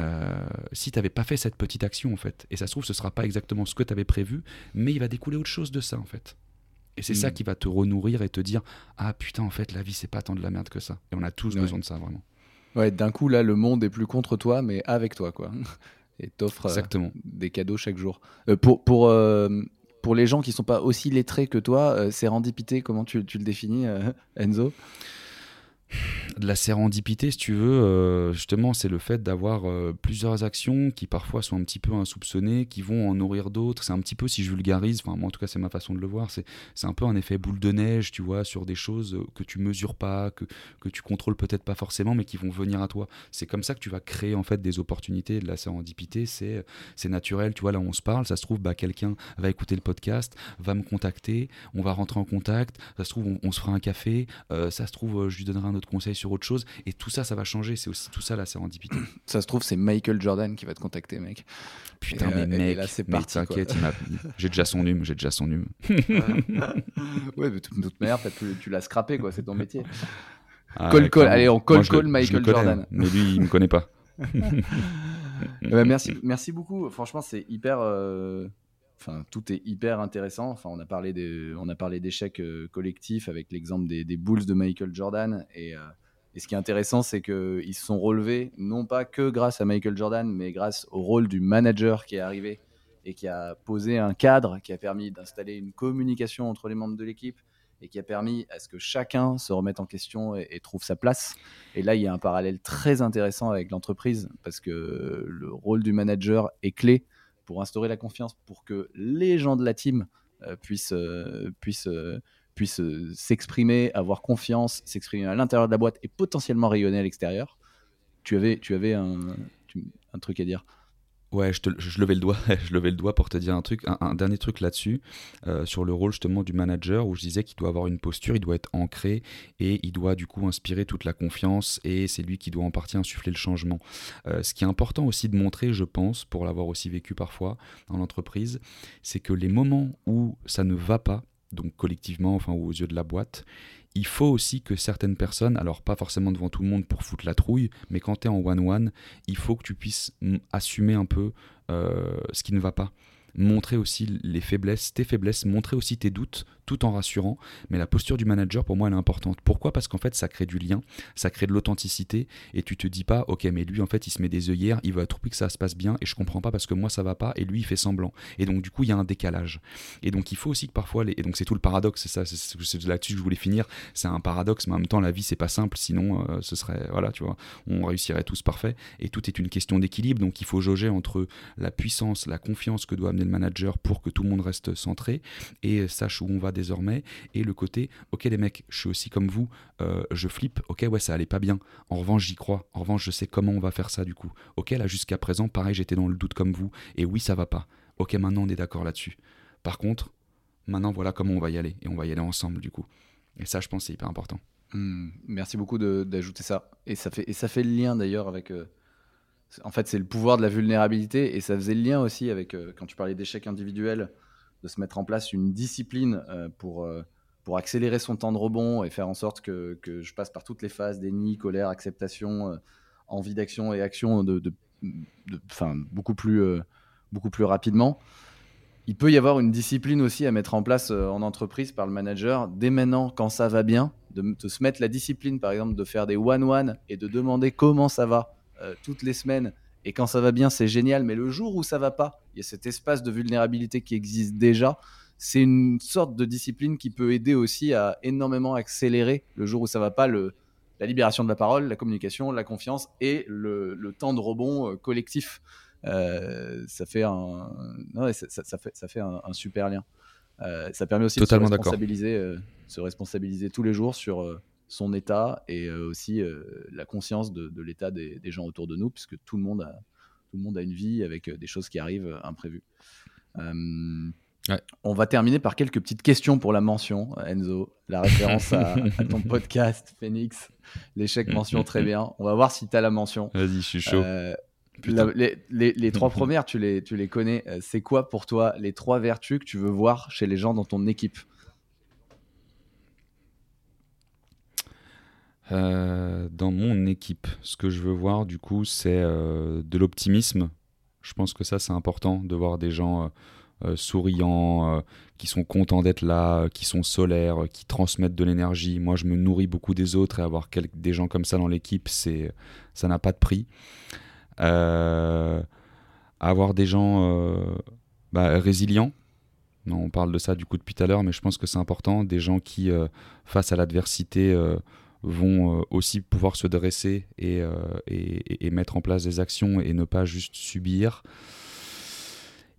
Euh, si tu n'avais pas fait cette petite action en fait. Et ça se trouve, ce ne sera pas exactement ce que tu avais prévu, mais il va découler autre chose de ça en fait. Et c'est ça hmm. qui va te renourrir et te dire Ah putain, en fait, la vie, c'est pas tant de la merde que ça. Et on a tous besoin de ça, vraiment. Ouais, d'un coup, là, le monde est plus contre toi, mais avec toi, quoi. Et t'offre euh, des cadeaux chaque jour. pour pour pour les gens qui sont pas aussi lettrés que toi, euh, sérendipité, comment tu, tu le définis, euh, Enzo? De la sérendipité, si tu veux, euh, justement, c'est le fait d'avoir euh, plusieurs actions qui parfois sont un petit peu insoupçonnées, qui vont en nourrir d'autres. C'est un petit peu, si je vulgarise, enfin, moi en tout cas, c'est ma façon de le voir, c'est, un peu un effet boule de neige, tu vois, sur des choses que tu mesures pas, que, que tu contrôles peut-être pas forcément, mais qui vont venir à toi. C'est comme ça que tu vas créer en fait des opportunités. De la sérendipité, c'est, c'est naturel, tu vois, là on se parle, ça se trouve, bah, quelqu'un va écouter le podcast, va me contacter, on va rentrer en contact, ça se trouve, on, se fera un café, euh, ça se trouve, je lui donnerai un autre conseil sur autre chose. Et tout ça, ça va changer. C'est aussi tout ça la sérendipité. Ça se trouve, c'est Michael Jordan qui va te contacter, mec. Putain, mais euh, mec, c'est parti. T'inquiète, j'ai déjà son hume, j'ai déjà son hume. ouais, de toute manière, tu, l'as scrappé, quoi. C'est ton métier. Ah, call, call. Allez, on call, call Michael Jordan. Mais lui, il me connaît pas. merci, merci beaucoup. Franchement, c'est hyper. Euh, Tout est hyper intéressant. Enfin, on a parlé des, on d'échecs euh, collectifs avec l'exemple des, Bulls de Michael Jordan. Et, euh, ce qui est intéressant, c'est qu'ils se sont relevés non pas que grâce à Michael Jordan, mais grâce au rôle du manager qui est arrivé et qui a posé un cadre, qui a permis d'installer une communication entre les membres de l'équipe et qui a permis à ce que chacun se remette en question et, trouve sa place. Et là, il y a un parallèle très intéressant avec l'entreprise parce que le rôle du manager est clé pour instaurer la confiance, pour que les gens de la team euh, puissent, euh, puissent, euh, puissent s'exprimer, avoir confiance, s'exprimer à l'intérieur de la boîte et potentiellement rayonner à l'extérieur. Tu avais, tu avais un, un truc à dire? Ouais, je, levais le doigt, je le doigt pour te dire un truc, un, dernier truc là-dessus, euh, sur le rôle justement du manager, où je disais qu'il doit avoir une posture, il doit être ancré et il doit du coup inspirer toute la confiance et c'est lui qui doit en partie insuffler le changement. Euh, ce qui est important aussi de montrer, je pense, pour l'avoir aussi vécu parfois dans l'entreprise, c'est que les moments où ça ne va pas, donc collectivement, enfin aux yeux de la boîte, il faut aussi que certaines personnes, alors pas forcément devant tout le monde pour foutre la trouille, mais quand tu es en one-one, il faut que tu puisses assumer un peu euh, ce qui ne va pas. Montrer aussi les faiblesses, tes faiblesses, montrer aussi tes doutes, tout en rassurant. Mais la posture du manager, pour moi, elle est importante. Pourquoi? Parce qu'en fait, ça crée du lien, ça crée de l'authenticité, et tu te dis pas, ok, mais lui, en fait, il se met des œillères, il veut à tout que ça se passe bien, et je comprends pas parce que moi, ça va pas, et lui, il fait semblant. Et donc, du coup, il y a un décalage. Et donc, il faut aussi que parfois, et donc c'est tout le paradoxe, c'est ça, c'est là-dessus que je voulais finir. C'est un paradoxe, mais en même temps, la vie, c'est pas simple, sinon, euh, ce serait, voilà, tu vois, on réussirait tous parfait. Et tout est une question d'équilibre, donc il faut jauger entre la puissance, la confiance que doit amener le manager pour que tout le monde reste centré et sache où on va désormais, et le côté, ok les mecs, je suis aussi comme vous, euh, je flippe, ok ouais ça allait pas bien, en revanche j'y crois, en revanche je sais comment on va faire ça du coup, ok là jusqu'à présent pareil j'étais dans le doute comme vous, et oui ça va pas, ok maintenant on est d'accord là-dessus. Par contre, maintenant voilà comment on va y aller, et on va y aller ensemble du coup. Et ça je pense c'est hyper important. Hmm, merci beaucoup d'ajouter ça. Et ça fait, ça fait le lien d'ailleurs avec... Euh, en fait, c'est le pouvoir de la vulnérabilité et ça faisait le lien aussi avec, euh, quand tu parlais d'échecs individuels, de se mettre en place une discipline euh, pour, euh, pour accélérer son temps de rebond et faire en sorte que, que je passe par toutes les phases déni, colère, acceptation, envie d'action et action de, de, beaucoup, plus, beaucoup plus rapidement. Il peut y avoir une discipline aussi à mettre en place en entreprise par le manager dès maintenant quand ça va bien, de, de se mettre la discipline par exemple de faire des one-one et de demander comment ça va euh, toutes les semaines. Et quand ça va bien, c'est génial. Mais le jour où ça va pas, il y a cet espace de vulnérabilité qui existe déjà. C'est une sorte de discipline qui peut aider aussi à énormément accélérer le jour où ça va pas, le, la libération de la parole, la communication, la confiance et le, le temps de rebond euh, collectif. Euh, ça fait un, ouais, ça, ça, ça, fait, ça fait un, un super lien. Euh, ça permet aussi Totalement de se responsabiliser, euh, se responsabiliser tous les jours sur son état et euh, aussi euh, la conscience de, de l'état des, des gens autour de nous, puisque tout le monde a, tout le monde a une vie avec euh, des choses qui arrivent imprévues. Ouais. On va terminer par quelques petites questions pour la mention, Enzo. La référence à, à ton podcast, Phoenix. L'échec mention très bien. On va voir si tu as la mention. Vas-y, je suis chaud. Euh, la- les, les- les trois premières, tu les, tu les connais. C'est quoi pour toi les trois vertus que tu veux voir chez les gens dans ton équipe? Euh, dans mon équipe, ce que je veux voir, du coup, c'est euh, de l'optimisme. Je pense que ça, c'est important de voir des gens euh, souriants, qui sont contents d'être là, qui sont solaires, qui transmettent de l'énergie. Moi, je me nourris beaucoup des autres et avoir des gens comme ça dans l'équipe, ça n'a pas de prix. Avoir des gens bah, résilients. On parle de ça du coup depuis tout à l'heure, mais je pense que c'est important. Des gens qui, face à l'adversité, vont euh, aussi pouvoir se dresser euh, et- et mettre en place des actions et ne pas juste subir.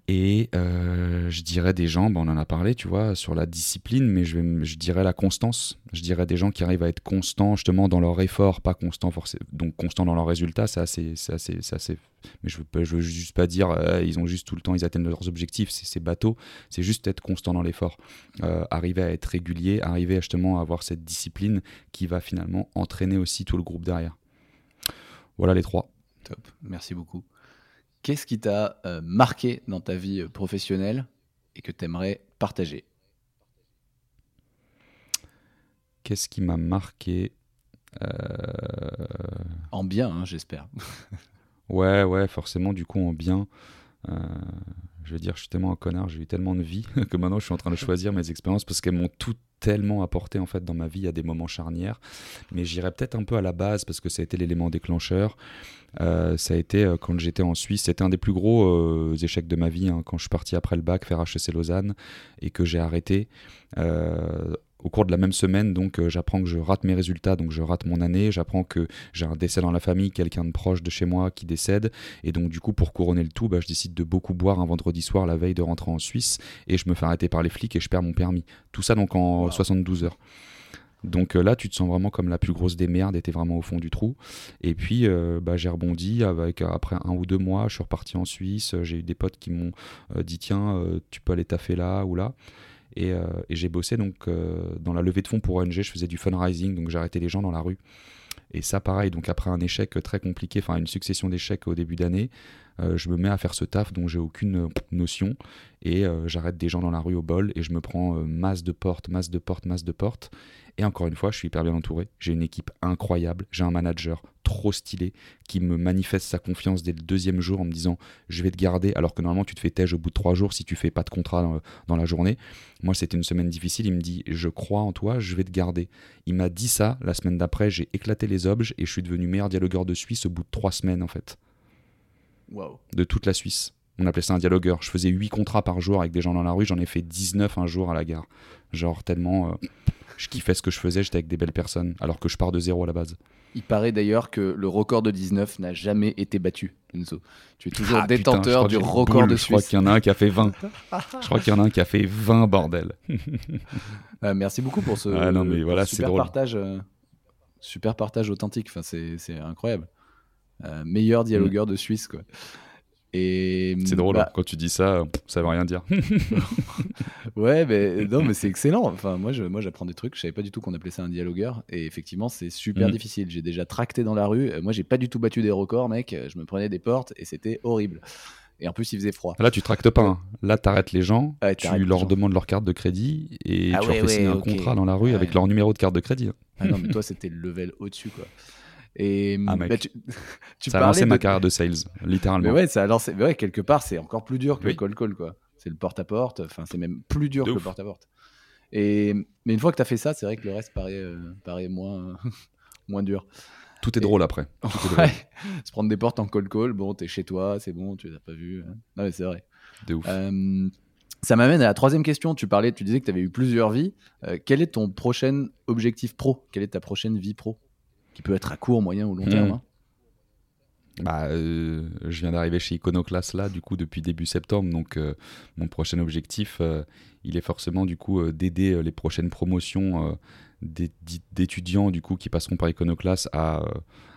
Et euh, je dirais des gens, bah, on en a parlé, tu vois, sur la discipline, mais je, dirais la constance. Je dirais des gens qui arrivent à être constants justement dans leur effort, pas constants forcément, donc constants dans leurs résultats, c'est assez, assez, assez- Mais je veux, veux juste pas dire, euh, ils ont juste tout le temps, ils atteignent leurs objectifs, c'est bateau. C'est juste être constant dans l'effort, Euh, arriver à être régulier, arriver justement à avoir cette discipline qui va finalement entraîner aussi tout le groupe derrière. Voilà les trois. Top, merci beaucoup. Qu'est-ce qui t'a euh, marqué dans ta vie euh, professionnelle et que tu aimerais partager? Qu'est-ce qui m'a marqué Euh, En bien, hein, j'espère. Ouais, ouais, forcément, du coup, en bien. Euh, je veux dire, je suis tellement un connard, j'ai eu tellement de vie que maintenant je suis en train de choisir mes expériences parce qu'elles m'ont tout tellement apporté en fait dans ma vie à des moments charnières. Mais j'irai peut-être un peu à la base parce que ça a été l'élément déclencheur. Euh, ça a été euh, quand j'étais en Suisse, c'était un des plus gros euh, échecs de ma vie hein, quand je suis parti après le bac faire HEC Lausanne et que j'ai arrêté. Au cours de la même semaine, donc euh, j'apprends que je rate mes résultats, donc je rate mon année. J'apprends que j'ai un décès dans la famille, quelqu'un de proche de chez moi qui décède. Et donc, du coup, pour couronner le tout, bah, je décide de beaucoup boire un vendredi soir la veille de rentrer en Suisse et je me fais arrêter par les flics et je perds mon permis. Tout ça donc en Wow. 72 heures. Donc euh, là, tu te sens vraiment comme la plus grosse des merdes t'es vraiment au fond du trou. Et puis, euh, bah, j'ai rebondi avec après un ou deux mois, je suis reparti en Suisse. J'ai eu des potes qui m'ont euh, dit tiens, tu peux aller taffer là ou là. Et, euh, et j'ai bossé donc euh, dans la levée de fonds pour ONG. Je faisais du fundraising, donc j'arrêtais les gens dans la rue. Et ça, pareil, donc après un échec très compliqué, enfin une succession d'échecs au début d'année, euh, je me mets à faire ce taf dont j'ai aucune euh, notion et euh, j'arrête des gens dans la rue au bol et je me prends masse de portes, masse de portes, masse de portes. Et encore une fois, je suis hyper bien entouré. J'ai une équipe incroyable. J'ai un manager trop stylé qui me manifeste sa confiance dès le deuxième jour en me disant je vais te garder alors que normalement tu te fais tège au bout de trois jours si tu fais pas de contrat dans, dans la journée. Moi c'était une semaine difficile. Il me dit je crois en toi, je vais te garder. Il m'a dit ça. La semaine d'après j'ai éclaté les objets et je suis devenu meilleur dialogueur de Suisse au bout de trois semaines en fait De toute la Suisse. On appelait ça un dialogueur. Je faisais 8 contrats par jour avec des gens dans la rue, j'en ai fait 19 un jour à la gare. Genre tellement euh, je kiffais ce que je faisais, j'étais avec des belles personnes, alors que je pars de zéro à la base. Il paraît d'ailleurs que le record de 19 n'a jamais été battu, Enzo. Tu es toujours Ah, détenteur du record boule, de Je crois Suisse. qu'il y en a un qui a fait 20. je crois qu'il y en a un qui a fait 20, bordel. Euh, merci beaucoup pour ce Ah non, mais voilà, super drôle. partage, euh, super partage authentique. Enfin, c'est incroyable. Euh, meilleur dialogueur de Suisse, quoi. Et C'est drôle, bah, hein. quand tu dis ça, ça veut rien dire. Ouais, mais non, mais c'est excellent. Enfin, moi, je, moi, j'apprends des trucs. Je savais pas du tout qu'on appelait ça un dialogueur. Et effectivement, c'est super Mhm. difficile. J'ai déjà tracté dans la rue. Moi, j'ai pas du tout battu des records, mec. Je me prenais des portes et c'était horrible. Et en plus, il faisait froid. Là, tu tractes pas. hein. Là, t'arrêtes les gens, Ouais, tu leur gens. demandes leur carte de crédit et Ah tu ouais, leur fais signer un contrat dans la rue Ouais. avec leur numéro de carte de crédit. hein. Ah non, mais toi, c'était le level au-dessus, quoi. Et Ah, mec. bah, tu, tu ça a lancé ma carrière de sales, littéralement. Mais ouais, ça a lancé. mais ouais, quelque part, c'est encore plus dur que le call call, quoi. C'est le porte à porte. Enfin, c'est même plus dur De que le porte à porte. Et mais une fois que tu as fait ça, c'est vrai que le reste paraît, euh, paraît moins moins dur. Tout est drôle après. Se prendre des portes en call call, bon, t'es chez toi, c'est bon, tu les as pas vu. Hein. Non, mais c'est vrai. De ouf. Euh, ça m'amène à la troisième question. Tu parlais, tu disais que tu avais eu plusieurs vies. Euh, quel est ton prochain objectif pro? Quelle est ta prochaine vie pro? Qui peut être à court, moyen ou long terme. Hmm. hein. Bah, euh, je viens d'arriver chez Iconoclast là, du coup, depuis début septembre. Donc, euh, mon prochain objectif, euh, il est forcément du coup d'aider les prochaines promotions d'étudiants du coup qui passeront par Iconoclast à, euh,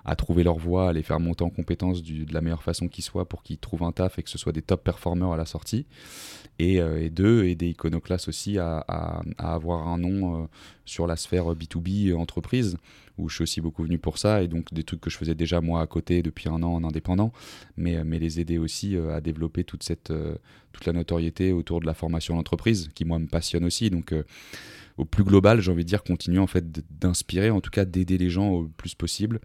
à trouver leur voie, à les faire monter en compétences du- de la meilleure façon qui soit pour qu'ils trouvent un taf et que ce soit des top performers à la sortie. Et, euh, et deux, aider Iconoclast aussi à, avoir un nom euh, sur la sphère B2B euh, entreprise où je suis aussi beaucoup venu pour ça, et donc des trucs que je faisais déjà moi à côté depuis un an en indépendant, mais, mais les aider aussi à développer toute, cette, toute la notoriété autour de la formation d'entreprise, qui moi me passionne aussi. Donc au plus global, j'ai envie de dire, continuer en fait d'inspirer, en tout cas d'aider les gens au plus possible,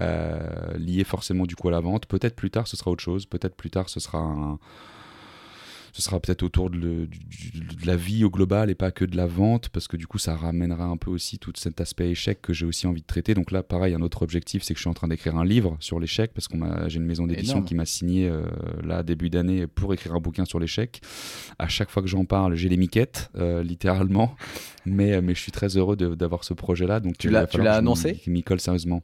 euh, lié forcément du coup à la vente. Peut-être plus tard ce sera autre chose, peut-être plus tard ce sera un ce sera peut-être autour de, le- la vie au global et pas que de la vente, parce que du coup, ça ramènera un peu aussi tout cet aspect échec que j'ai aussi envie de traiter. Donc là, pareil, un autre objectif, c'est que je suis en train d'écrire un livre sur l'échec, parce que j'ai une maison d'édition qui m'a signé euh, là, début d'année, pour écrire un bouquin sur l'échec. À chaque fois que j'en parle, j'ai les miquettes, euh, littéralement. Mais, mais je suis très heureux d'avoir ce projet-là. Donc Tu l'as- annoncé? je m'y colle sérieusement.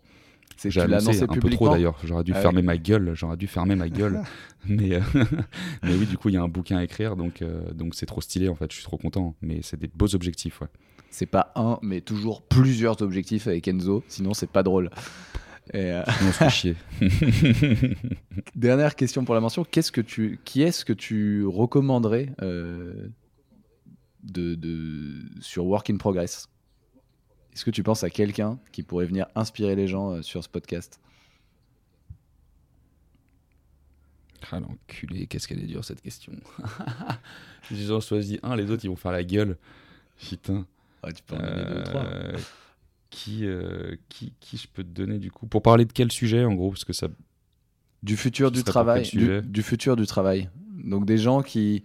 C'est J'ai annoncé un peu trop d'ailleurs. J'aurais dû Ah fermer ma gueule. J'aurais dû fermer ma gueule. mais, euh, mais oui, du coup, il y a un bouquin à écrire, donc euh, donc c'est trop stylé en fait. Je suis trop content. Mais c'est des beaux objectifs, ouais. C'est pas un, mais toujours plusieurs objectifs avec Enzo. Sinon, c'est pas drôle. Et, euh, Sinon, on se fait chier. Dernière question pour la mention. Qu'est-ce que tu, qui est-ce que tu recommanderais euh, de, de- sur Work in Progress? Est-ce que tu penses à quelqu'un qui pourrait venir inspirer les gens euh, sur ce podcast? Ah l'enculé, qu'est-ce qu'elle est dure cette question. Ils ont choisi un, les autres ils vont faire la gueule. Putain. Ouais, Tu peux en donner deux ou trois. Euh, qui, euh, qui, qui je peux te donner du coup? Pour parler de quel sujet en gros? Parce que ça. Du futur du travail. Du, du futur du travail. Donc des gens qui,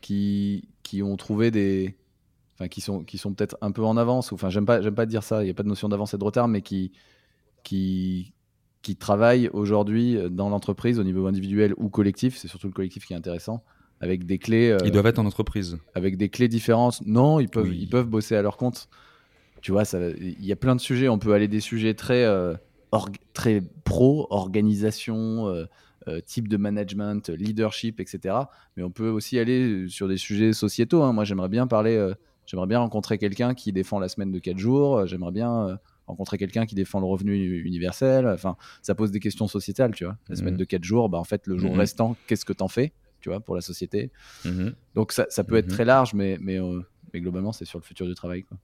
qui, qui ont trouvé des. Enfin, qui sont, qui sont peut-être un peu en avance. ou- Enfin, j'aime pas, j'aime pas dire ça. Il n'y a pas de notion d'avance et de retard, mais qui, qui, qui travaillent aujourd'hui dans l'entreprise au niveau individuel ou collectif. C'est surtout le collectif qui est intéressant. Avec des clés. euh, Ils doivent être en entreprise. avec des clés différentes. Non, ils peuvent, Oui. ils peuvent bosser à leur compte. Tu vois, ça- il y a plein de sujets. On peut aller des sujets très, euh, org- très pro, organisation, euh, euh, type de management, euh, leadership, etc. Mais on peut aussi aller sur des sujets sociétaux. hein. Moi, j'aimerais bien parler, euh, j'aimerais bien rencontrer quelqu'un qui défend la semaine de 4 jours. Euh, J'aimerais bien euh, rencontrer quelqu'un qui défend le revenu universel. Enfin, ça pose des questions sociétales, tu vois. La semaine Mhm. de 4 jours, bah, en fait, le jour Mhm. restant, qu'est-ce que t'en fais, tu vois, pour la société? Mhm. donc ça, ça peut être très large, mais, mais, euh, mais globalement, c'est sur le futur du travail. Quoi.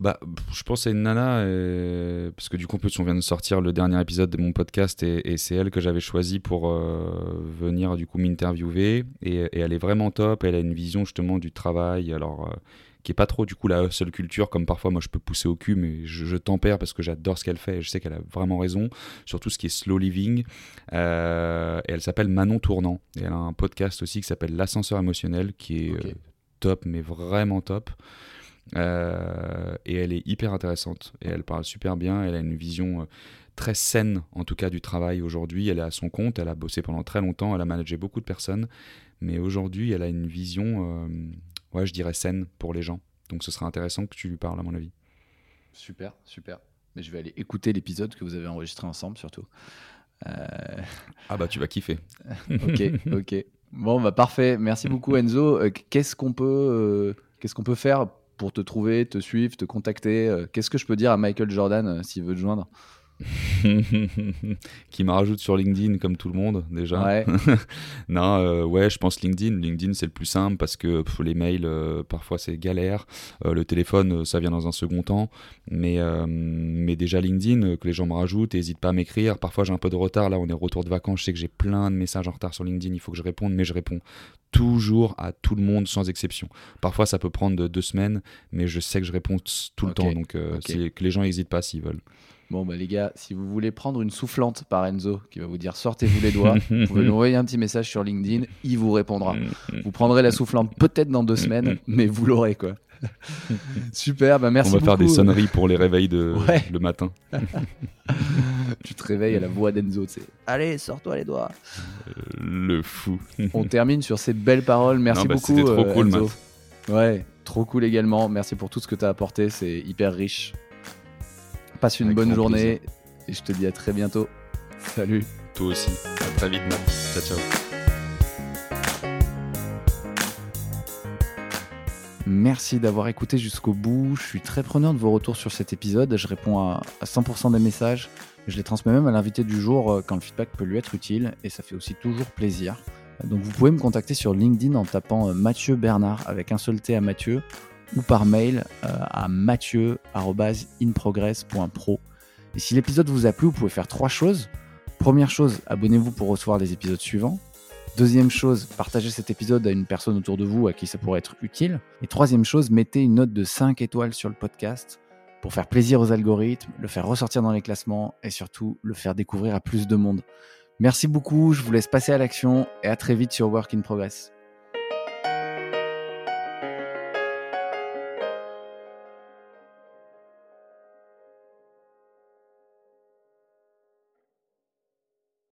Bah, je pense à une nana, euh, parce que du coup, en plus, on vient de sortir le dernier épisode de mon podcast et, et c'est elle que j'avais choisi pour euh, venir du coup m'interviewer. Et, et elle est vraiment top. Elle a une vision justement du travail, alors euh, qui est pas trop du coup la hustle culture comme parfois moi je peux pousser au cul, mais je, je tempère parce que j'adore ce qu'elle fait et je sais qu'elle a vraiment raison sur tout ce qui est slow living. Euh, et elle s'appelle Manon Tournant. Et elle a un podcast aussi qui s'appelle L'ascenseur émotionnel, qui est top, mais vraiment top. Euh, et elle est hyper intéressante et elle parle super bien. Elle a une vision euh, très saine, en tout cas, du travail aujourd'hui. Elle est à son compte, elle a bossé pendant très longtemps, elle a managé beaucoup de personnes, mais aujourd'hui, elle a une vision, euh, ouais, je dirais saine pour les gens. Donc, ce sera intéressant que tu lui parles, à mon avis. Super, super. Mais je vais aller écouter l'épisode que vous avez enregistré ensemble, surtout. Euh, Ah bah, tu vas kiffer. ok, ok. Bon, bah parfait. Merci beaucoup, Enzo. Qu'est-ce qu'on peut, euh, qu'est-ce qu'on peut faire pour te trouver, te suivre, te contacter Euh, Qu'est-ce que je peux dire à Michael Jordan euh, s'il veut te joindre? qui me rajoute sur LinkedIn comme tout le monde déjà. Ouais. non, euh, ouais, je pense LinkedIn. LinkedIn c'est le plus simple parce que pff, les mails euh, parfois c'est galère. Euh, le téléphone ça vient dans un second temps. Mais, mais déjà LinkedIn, que les gens me rajoutent, n'hésite pas à m'écrire. Parfois j'ai un peu de retard. Là on est retour de vacances. Je sais que j'ai plein de messages en retard sur LinkedIn. Il faut que je réponde, mais je réponds toujours à tout le monde sans exception. Parfois ça peut prendre de- deux semaines, mais je sais que je réponds tout le temps. Donc que les gens n'hésitent pas s'ils veulent. Bon, bah les gars, si vous voulez prendre une soufflante par Enzo qui va vous dire sortez-vous les doigts, vous pouvez lui envoyer un petit message sur LinkedIn, il vous répondra. Vous prendrez la soufflante peut-être dans deux semaines, mais vous l'aurez quoi. Super, bah merci On va beaucoup. faire des sonneries pour les réveils de Ouais. le matin. tu te réveilles à la voix d'Enzo, tu sais. Allez, sors-toi les doigts. Le fou. On termine sur ces belles paroles. Merci Non, bah, beaucoup. c'était trop euh, cool, Enzo. Ouais, trop cool également. Merci pour tout ce que tu as apporté. C'est hyper riche. Passe une Avec bonne journée et je te dis à très bientôt. Salut. Toi aussi. À très vite, Matt. Ciao, ciao. Merci d'avoir écouté jusqu'au bout. Je suis très preneur de vos retours sur cet épisode. Je réponds à, à 100% des messages. Je les transmets même à l'invité du jour euh, quand le feedback peut lui être utile et ça fait aussi toujours plaisir. Donc vous pouvez me contacter sur LinkedIn en tapant euh, Mathieu Bernard avec un seul T à Mathieu ou par mail euh, à mathieu.inprogress.pro. Et si l'épisode vous a plu, vous pouvez faire trois choses. Première chose, abonnez-vous pour recevoir les épisodes suivants. Deuxième chose, partagez cet épisode à une personne autour de vous à qui ça pourrait être utile. Et troisième chose, mettez une note de 5 étoiles sur le podcast pour faire plaisir aux algorithmes, le faire ressortir dans les classements et surtout le faire découvrir à plus de monde. Merci beaucoup, je vous laisse passer à l'action et à très vite sur Work in Progress.